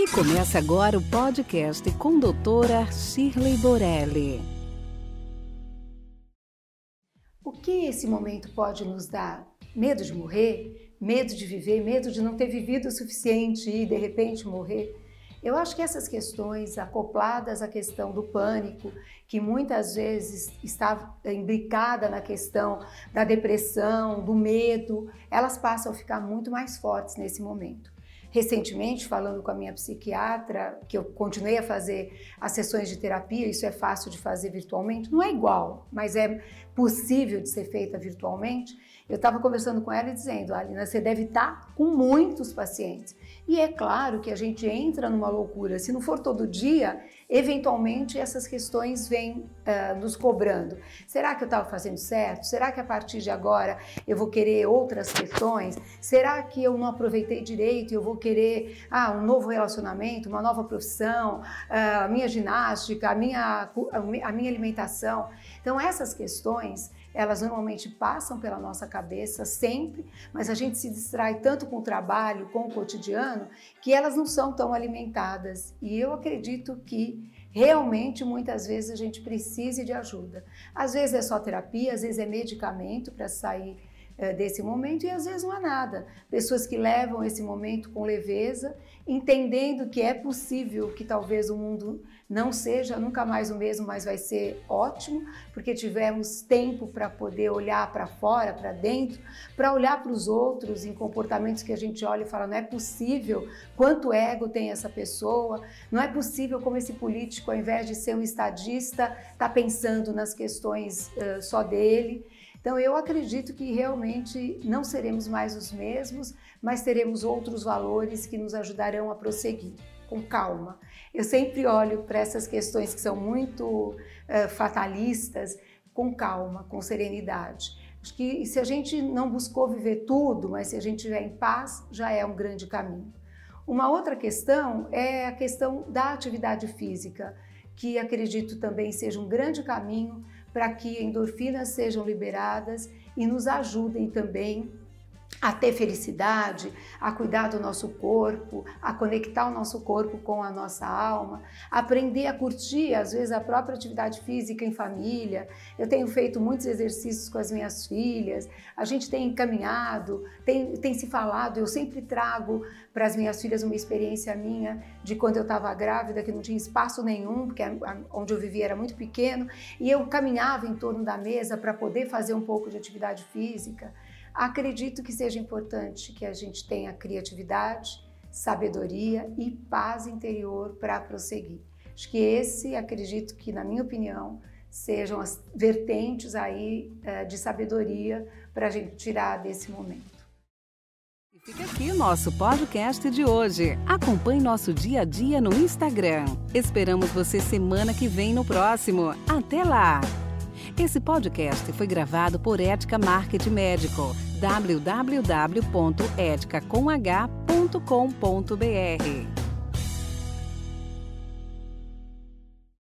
E começa agora o podcast com doutora Shirley Borelli. O que esse momento pode nos dar? Medo de morrer? Medo de viver? Medo de não ter vivido o suficiente e de repente morrer? Eu acho que essas questões, acopladas à questão do pânico, que muitas vezes está imbricada na questão da depressão, do medo, elas passam a ficar muito mais fortes nesse momento. Recentemente, falando com a minha psiquiatra, que eu continuei a fazer as sessões de terapia, isso é fácil de fazer virtualmente, não é igual, mas é possível de ser feita virtualmente. Eu estava conversando com ela e dizendo, Alina, você deve estar tá com muitos pacientes. E é claro que a gente entra numa loucura. Se não for todo dia, eventualmente essas questões vêm uh, nos cobrando. Será que eu estava fazendo certo? Será que a partir de agora eu vou querer outras questões? Será que eu não aproveitei direito e eu vou querer ah, um novo relacionamento, uma nova profissão, a minha ginástica, a minha, a minha alimentação? Então, essas questões elas normalmente passam pela nossa cabeça sempre, mas a gente se distrai tanto com o trabalho, com o cotidiano, que elas não são tão alimentadas. E eu acredito que realmente muitas vezes a gente precise de ajuda. Às vezes é só terapia, às vezes é medicamento para sair desse momento e às vezes não há nada. Pessoas que levam esse momento com leveza, entendendo que é possível que talvez o mundo não seja nunca mais o mesmo, mas vai ser ótimo, porque tivemos tempo para poder olhar para fora, para dentro, para olhar para os outros em comportamentos que a gente olha e fala: não é possível quanto ego tem essa pessoa, não é possível como esse político, ao invés de ser um estadista, está pensando nas questões uh, só dele. Então, eu acredito que realmente não seremos mais os mesmos, mas teremos outros valores que nos ajudarão a prosseguir com calma. Eu sempre olho para essas questões que são muito uh, fatalistas com calma, com serenidade. Acho que se a gente não buscou viver tudo, mas se a gente estiver em paz, já é um grande caminho. Uma outra questão é a questão da atividade física, que acredito também seja um grande caminho para que endorfinas sejam liberadas e nos ajudem também a ter felicidade, a cuidar do nosso corpo, a conectar o nosso corpo com a nossa alma, aprender a curtir, às vezes, a própria atividade física em família. Eu tenho feito muitos exercícios com as minhas filhas, a gente tem caminhado, tem, tem se falado. Eu sempre trago para as minhas filhas uma experiência minha de quando eu estava grávida, que não tinha espaço nenhum, porque onde eu vivia era muito pequeno, e eu caminhava em torno da mesa para poder fazer um pouco de atividade física. Acredito que seja importante que a gente tenha criatividade, sabedoria e paz interior para prosseguir. Acho que esse, acredito que, na minha opinião, sejam as vertentes aí eh, de sabedoria para a gente tirar desse momento. Fica aqui nosso podcast de hoje. Acompanhe nosso dia a dia no Instagram. Esperamos você semana que vem no próximo. Até lá! Esse podcast foi gravado por Ética Marketing Médico www.eticacomh.com.br